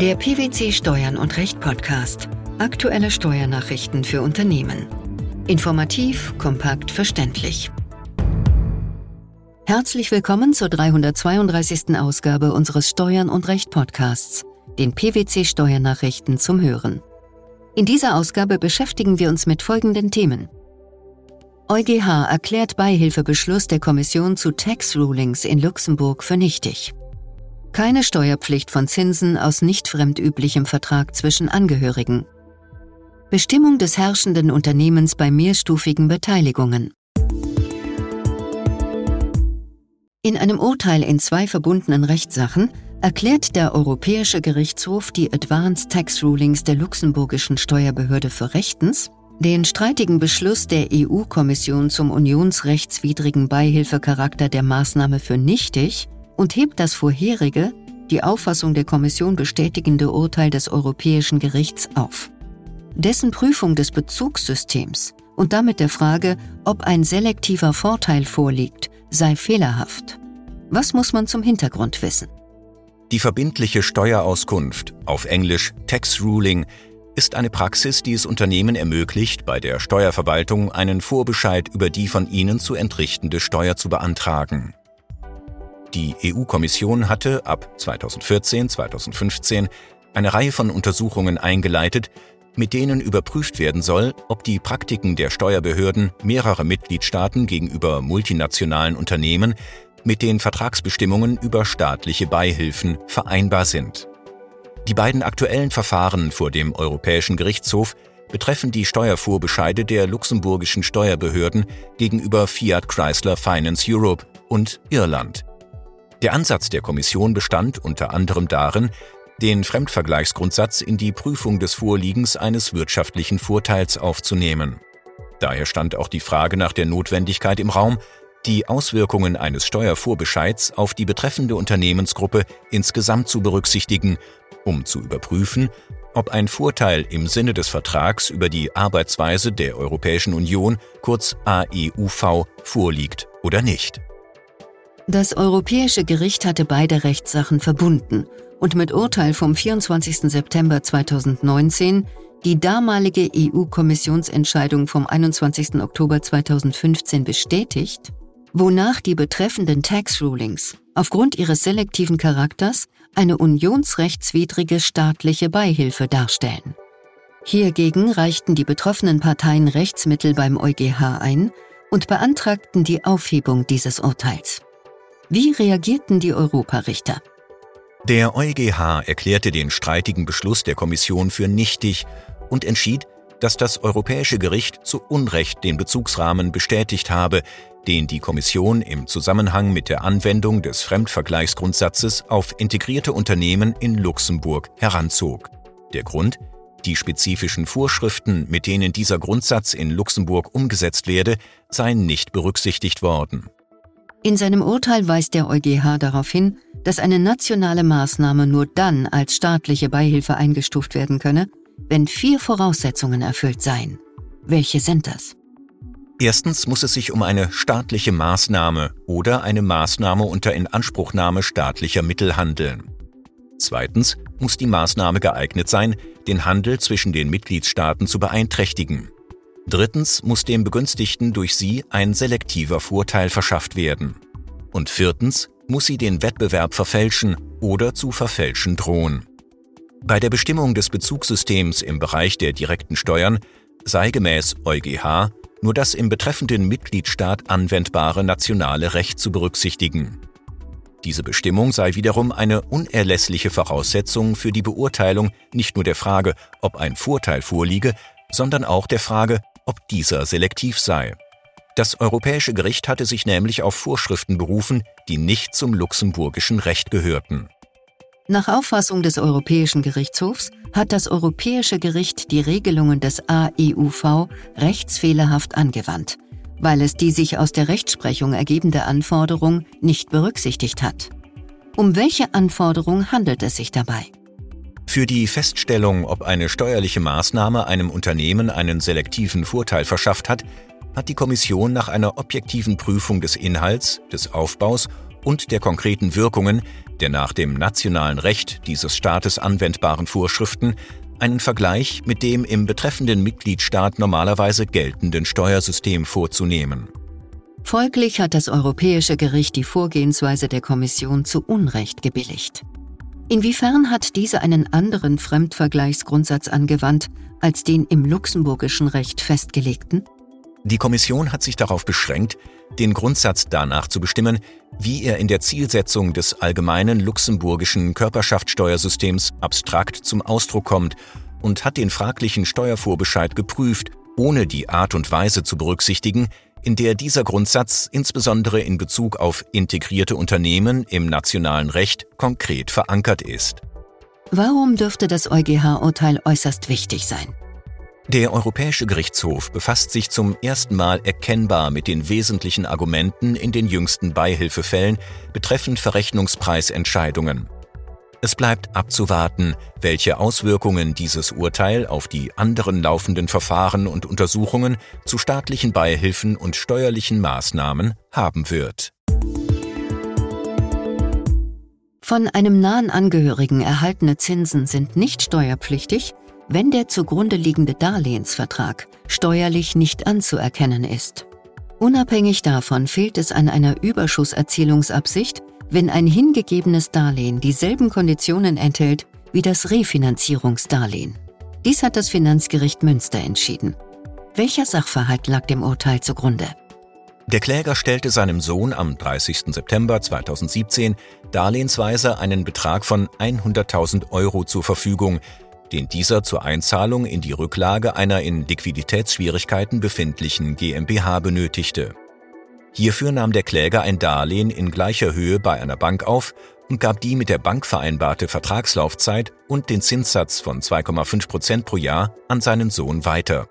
Der PwC Steuern und Recht Podcast. Aktuelle Steuernachrichten für Unternehmen. Informativ, kompakt, verständlich. Herzlich willkommen zur 332. Ausgabe unseres Steuern und Recht Podcasts, den PwC Steuernachrichten zum Hören. In dieser Ausgabe beschäftigen wir uns mit folgenden Themen. EuGH erklärt Beihilfebeschluss der Kommission zu Tax Rulings in Luxemburg für nichtig. Keine Steuerpflicht von Zinsen aus nicht fremdüblichem Vertrag zwischen Angehörigen. Bestimmung des herrschenden Unternehmens bei mehrstufigen Beteiligungen. In einem Urteil in zwei verbundenen Rechtssachen erklärt der Europäische Gerichtshof die Advanced Tax Rulings der luxemburgischen Steuerbehörde für rechtens, den streitigen Beschluss der EU-Kommission zum unionsrechtswidrigen Beihilfecharakter der Maßnahme für nichtig und hebt das vorherige, die Auffassung der Kommission bestätigende Urteil des Europäischen Gerichts auf. Dessen Prüfung des Bezugssystems und damit der Frage, ob ein selektiver Vorteil vorliegt, sei fehlerhaft. Was muss man zum Hintergrund wissen? Die verbindliche Steuerauskunft, auf Englisch Tax Ruling, ist eine Praxis, die es Unternehmen ermöglicht, bei der Steuerverwaltung einen Vorbescheid über die von ihnen zu entrichtende Steuer zu beantragen. Die EU-Kommission hatte ab 2014-2015 eine Reihe von Untersuchungen eingeleitet, mit denen überprüft werden soll, ob die Praktiken der Steuerbehörden mehrerer Mitgliedstaaten gegenüber multinationalen Unternehmen mit den Vertragsbestimmungen über staatliche Beihilfen vereinbar sind. Die beiden aktuellen Verfahren vor dem Europäischen Gerichtshof betreffen die Steuervorbescheide der luxemburgischen Steuerbehörden gegenüber Fiat Chrysler Finance Europe und Irland. Der Ansatz der Kommission bestand unter anderem darin, den Fremdvergleichsgrundsatz in die Prüfung des Vorliegens eines wirtschaftlichen Vorteils aufzunehmen. Daher stand auch die Frage nach der Notwendigkeit im Raum, die Auswirkungen eines Steuervorbescheids auf die betreffende Unternehmensgruppe insgesamt zu berücksichtigen, um zu überprüfen, ob ein Vorteil im Sinne des Vertrags über die Arbeitsweise der Europäischen Union, kurz AEUV, vorliegt oder nicht. Das Europäische Gericht hatte beide Rechtssachen verbunden und mit Urteil vom 24. September 2019 die damalige EU-Kommissionsentscheidung vom 21. Oktober 2015 bestätigt, wonach die betreffenden Tax Rulings aufgrund ihres selektiven Charakters eine unionsrechtswidrige staatliche Beihilfe darstellen. Hiergegen reichten die betroffenen Parteien Rechtsmittel beim EuGH ein und beantragten die Aufhebung dieses Urteils. Wie reagierten die Europarichter? Der EuGH erklärte den streitigen Beschluss der Kommission für nichtig und entschied, dass das Europäische Gericht zu Unrecht den Bezugsrahmen bestätigt habe, den die Kommission im Zusammenhang mit der Anwendung des Fremdvergleichsgrundsatzes auf integrierte Unternehmen in Luxemburg heranzog. Der Grund? Die spezifischen Vorschriften, mit denen dieser Grundsatz in Luxemburg umgesetzt werde, seien nicht berücksichtigt worden. In seinem Urteil weist der EuGH darauf hin, dass eine nationale Maßnahme nur dann als staatliche Beihilfe eingestuft werden könne, wenn vier Voraussetzungen erfüllt seien. Welche sind das? Erstens muss es sich um eine staatliche Maßnahme oder eine Maßnahme unter Inanspruchnahme staatlicher Mittel handeln. Zweitens muss die Maßnahme geeignet sein, den Handel zwischen den Mitgliedstaaten zu beeinträchtigen. Drittens muss dem Begünstigten durch sie ein selektiver Vorteil verschafft werden. Und viertens muss sie den Wettbewerb verfälschen oder zu verfälschen drohen. Bei der Bestimmung des Bezugssystems im Bereich der direkten Steuern sei gemäß EuGH nur das im betreffenden Mitgliedstaat anwendbare nationale Recht zu berücksichtigen. Diese Bestimmung sei wiederum eine unerlässliche Voraussetzung für die Beurteilung nicht nur der Frage, ob ein Vorteil vorliege, sondern auch der Frage, ob dieser selektiv sei. Das Europäische Gericht hatte sich nämlich auf Vorschriften berufen, die nicht zum luxemburgischen Recht gehörten. Nach Auffassung des Europäischen Gerichtshofs hat das Europäische Gericht die Regelungen des AEUV rechtsfehlerhaft angewandt, weil es die sich aus der Rechtsprechung ergebende Anforderung nicht berücksichtigt hat. Um welche Anforderung handelt es sich dabei? Für die Feststellung, ob eine steuerliche Maßnahme einem Unternehmen einen selektiven Vorteil verschafft hat, hat die Kommission nach einer objektiven Prüfung des Inhalts, des Aufbaus und der konkreten Wirkungen der nach dem nationalen Recht dieses Staates anwendbaren Vorschriften einen Vergleich mit dem im betreffenden Mitgliedstaat normalerweise geltenden Steuersystem vorzunehmen. Folglich hat das Europäische Gericht die Vorgehensweise der Kommission zu Unrecht gebilligt. Inwiefern hat diese einen anderen Fremdvergleichsgrundsatz angewandt als den im luxemburgischen Recht festgelegten? Die Kommission hat sich darauf beschränkt, den Grundsatz danach zu bestimmen, wie er in der Zielsetzung des allgemeinen luxemburgischen Körperschaftssteuersystems abstrakt zum Ausdruck kommt und hat den fraglichen Steuervorbescheid geprüft, ohne die Art und Weise zu berücksichtigen, in der dieser Grundsatz insbesondere in Bezug auf integrierte Unternehmen im nationalen Recht konkret verankert ist. Warum dürfte das EuGH-Urteil äußerst wichtig sein? Der Europäische Gerichtshof befasst sich zum ersten Mal erkennbar mit den wesentlichen Argumenten in den jüngsten Beihilfefällen betreffend Verrechnungspreisentscheidungen. Es bleibt abzuwarten, welche Auswirkungen dieses Urteil auf die anderen laufenden Verfahren und Untersuchungen zu staatlichen Beihilfen und steuerlichen Maßnahmen haben wird. Von einem nahen Angehörigen erhaltene Zinsen sind nicht steuerpflichtig, wenn der zugrunde liegende Darlehensvertrag steuerlich nicht anzuerkennen ist. Unabhängig davon fehlt es an einer Überschusserzielungsabsicht, wenn ein hingegebenes Darlehen dieselben Konditionen enthält wie das Refinanzierungsdarlehen. Dies hat das Finanzgericht Münster entschieden. Welcher Sachverhalt lag dem Urteil zugrunde? Der Kläger stellte seinem Sohn am 30. September 2017 darlehensweise einen Betrag von 100.000 Euro zur Verfügung, den dieser zur Einzahlung in die Rücklage einer in Liquiditätsschwierigkeiten befindlichen GmbH benötigte. Hierfür nahm der Kläger ein Darlehen in gleicher Höhe bei einer Bank auf und gab die mit der Bank vereinbarte Vertragslaufzeit und den Zinssatz von 2,5 Prozent pro Jahr an seinen Sohn weiter.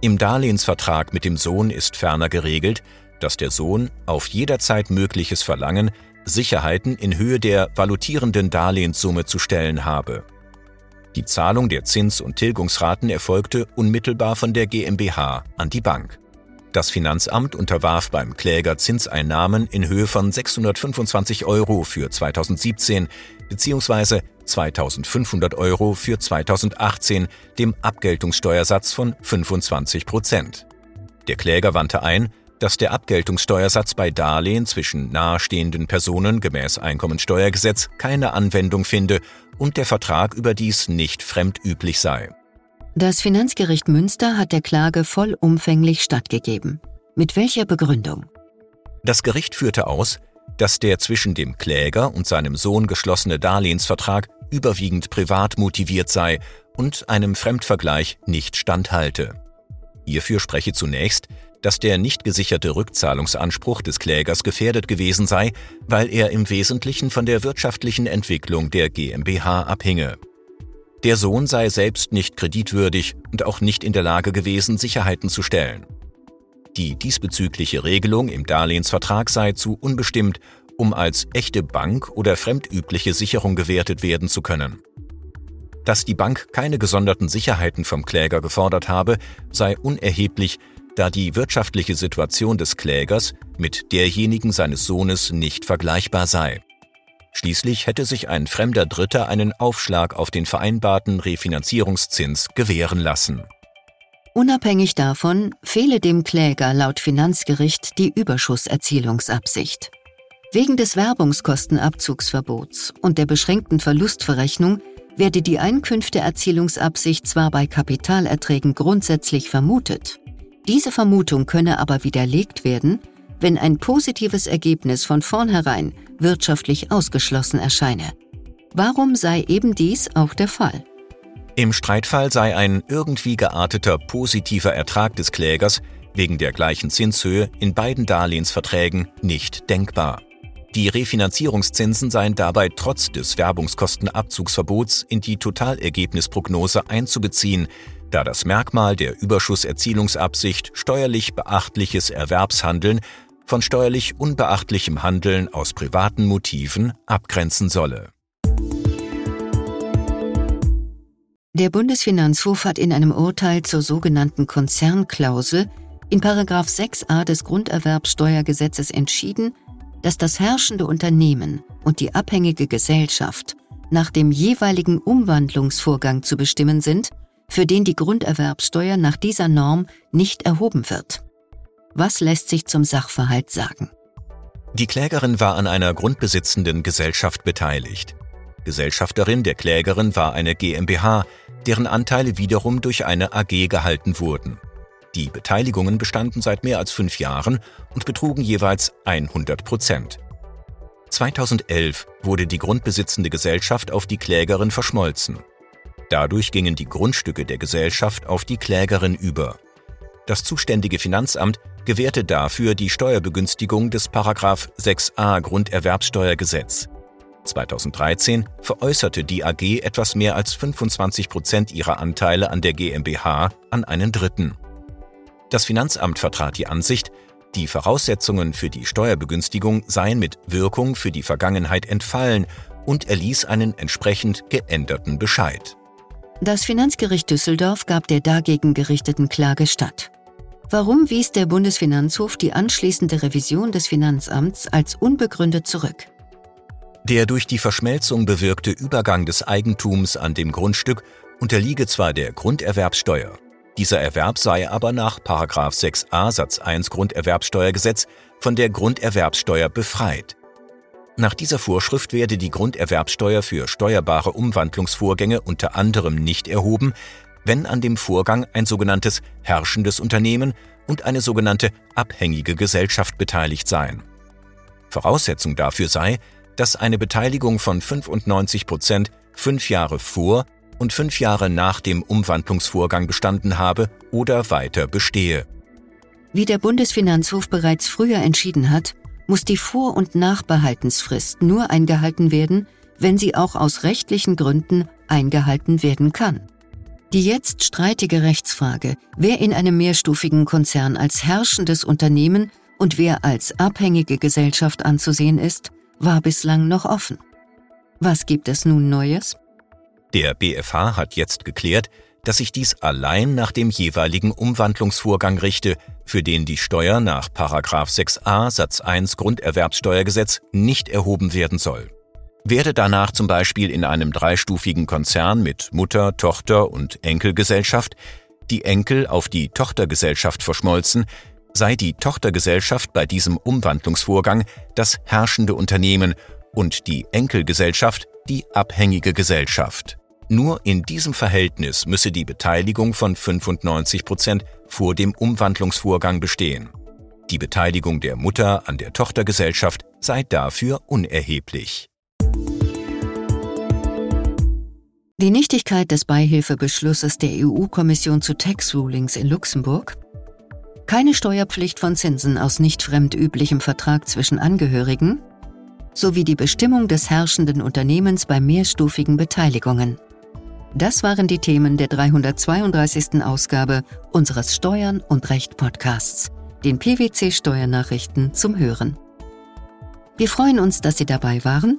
Im Darlehensvertrag mit dem Sohn ist ferner geregelt, dass der Sohn auf jederzeit mögliches Verlangen Sicherheiten in Höhe der valutierenden Darlehenssumme zu stellen habe. Die Zahlung der Zins- und Tilgungsraten erfolgte unmittelbar von der GmbH an die Bank. Das Finanzamt unterwarf beim Kläger Zinseinnahmen in Höhe von 625 Euro für 2017 bzw. 2500 Euro für 2018 dem Abgeltungssteuersatz von 25 Prozent. Der Kläger wandte ein, dass der Abgeltungssteuersatz bei Darlehen zwischen nahestehenden Personen gemäß Einkommensteuergesetz keine Anwendung finde und der Vertrag überdies nicht fremdüblich sei. Das Finanzgericht Münster hat der Klage vollumfänglich stattgegeben. Mit welcher Begründung? Das Gericht führte aus, dass der zwischen dem Kläger und seinem Sohn geschlossene Darlehensvertrag überwiegend privat motiviert sei und einem Fremdvergleich nicht standhalte. Hierfür spreche zunächst, dass der nicht gesicherte Rückzahlungsanspruch des Klägers gefährdet gewesen sei, weil er im Wesentlichen von der wirtschaftlichen Entwicklung der GmbH abhinge. Der Sohn sei selbst nicht kreditwürdig und auch nicht in der Lage gewesen, Sicherheiten zu stellen. Die diesbezügliche Regelung im Darlehensvertrag sei zu unbestimmt, um als echte Bank oder fremdübliche Sicherung gewertet werden zu können. Dass die Bank keine gesonderten Sicherheiten vom Kläger gefordert habe, sei unerheblich, da die wirtschaftliche Situation des Klägers mit derjenigen seines Sohnes nicht vergleichbar sei. Schließlich hätte sich ein fremder Dritter einen Aufschlag auf den vereinbarten Refinanzierungszins gewähren lassen. Unabhängig davon fehle dem Kläger laut Finanzgericht die Überschusserzielungsabsicht. Wegen des Werbungskostenabzugsverbots und der beschränkten Verlustverrechnung werde die Einkünfteerzielungsabsicht zwar bei Kapitalerträgen grundsätzlich vermutet, diese Vermutung könne aber widerlegt werden, wenn ein positives Ergebnis von vornherein wirtschaftlich ausgeschlossen erscheine. Warum sei eben dies auch der Fall? Im Streitfall sei ein irgendwie gearteter positiver Ertrag des Klägers wegen der gleichen Zinshöhe in beiden Darlehensverträgen nicht denkbar. Die Refinanzierungszinsen seien dabei trotz des Werbungskostenabzugsverbots in die Totalergebnisprognose einzubeziehen, da das Merkmal der Überschusserzielungsabsicht steuerlich beachtliches Erwerbshandeln von steuerlich unbeachtlichem Handeln aus privaten Motiven abgrenzen solle. Der Bundesfinanzhof hat in einem Urteil zur sogenannten Konzernklausel in 6a des Grunderwerbsteuergesetzes entschieden, dass das herrschende Unternehmen und die abhängige Gesellschaft nach dem jeweiligen Umwandlungsvorgang zu bestimmen sind, für den die Grunderwerbsteuer nach dieser Norm nicht erhoben wird. Was lässt sich zum Sachverhalt sagen? Die Klägerin war an einer grundbesitzenden Gesellschaft beteiligt. Gesellschafterin der Klägerin war eine GmbH, deren Anteile wiederum durch eine AG gehalten wurden. Die Beteiligungen bestanden seit mehr als fünf Jahren und betrugen jeweils 100 Prozent. 2011 wurde die grundbesitzende Gesellschaft auf die Klägerin verschmolzen. Dadurch gingen die Grundstücke der Gesellschaft auf die Klägerin über. Das zuständige Finanzamt gewährte dafür die Steuerbegünstigung des 6a Grunderwerbsteuergesetz. 2013 veräußerte die AG etwas mehr als 25 Prozent ihrer Anteile an der GmbH an einen Dritten. Das Finanzamt vertrat die Ansicht, die Voraussetzungen für die Steuerbegünstigung seien mit Wirkung für die Vergangenheit entfallen und erließ einen entsprechend geänderten Bescheid. Das Finanzgericht Düsseldorf gab der dagegen gerichteten Klage statt. Warum wies der Bundesfinanzhof die anschließende Revision des Finanzamts als unbegründet zurück? Der durch die Verschmelzung bewirkte Übergang des Eigentums an dem Grundstück unterliege zwar der Grunderwerbsteuer, dieser Erwerb sei aber nach 6a Satz 1 Grunderwerbsteuergesetz von der Grunderwerbsteuer befreit. Nach dieser Vorschrift werde die Grunderwerbsteuer für steuerbare Umwandlungsvorgänge unter anderem nicht erhoben, wenn an dem Vorgang ein sogenanntes herrschendes Unternehmen und eine sogenannte abhängige Gesellschaft beteiligt seien. Voraussetzung dafür sei, dass eine Beteiligung von 95 Prozent fünf Jahre vor und fünf Jahre nach dem Umwandlungsvorgang bestanden habe oder weiter bestehe. Wie der Bundesfinanzhof bereits früher entschieden hat, muss die Vor- und Nachbehaltensfrist nur eingehalten werden, wenn sie auch aus rechtlichen Gründen eingehalten werden kann. Die jetzt streitige Rechtsfrage, wer in einem mehrstufigen Konzern als herrschendes Unternehmen und wer als abhängige Gesellschaft anzusehen ist, war bislang noch offen. Was gibt es nun Neues? Der BFH hat jetzt geklärt, dass sich dies allein nach dem jeweiligen Umwandlungsvorgang richte, für den die Steuer nach 6a Satz 1 Grunderwerbsteuergesetz nicht erhoben werden soll. Werde danach zum Beispiel in einem dreistufigen Konzern mit Mutter, Tochter und Enkelgesellschaft die Enkel auf die Tochtergesellschaft verschmolzen, sei die Tochtergesellschaft bei diesem Umwandlungsvorgang das herrschende Unternehmen und die Enkelgesellschaft die abhängige Gesellschaft. Nur in diesem Verhältnis müsse die Beteiligung von 95 Prozent vor dem Umwandlungsvorgang bestehen. Die Beteiligung der Mutter an der Tochtergesellschaft sei dafür unerheblich. Die Nichtigkeit des Beihilfebeschlusses der EU-Kommission zu Tax Rulings in Luxemburg, keine Steuerpflicht von Zinsen aus nicht fremdüblichem Vertrag zwischen Angehörigen sowie die Bestimmung des herrschenden Unternehmens bei mehrstufigen Beteiligungen. Das waren die Themen der 332. Ausgabe unseres Steuern und Recht Podcasts, den PwC Steuernachrichten zum Hören. Wir freuen uns, dass Sie dabei waren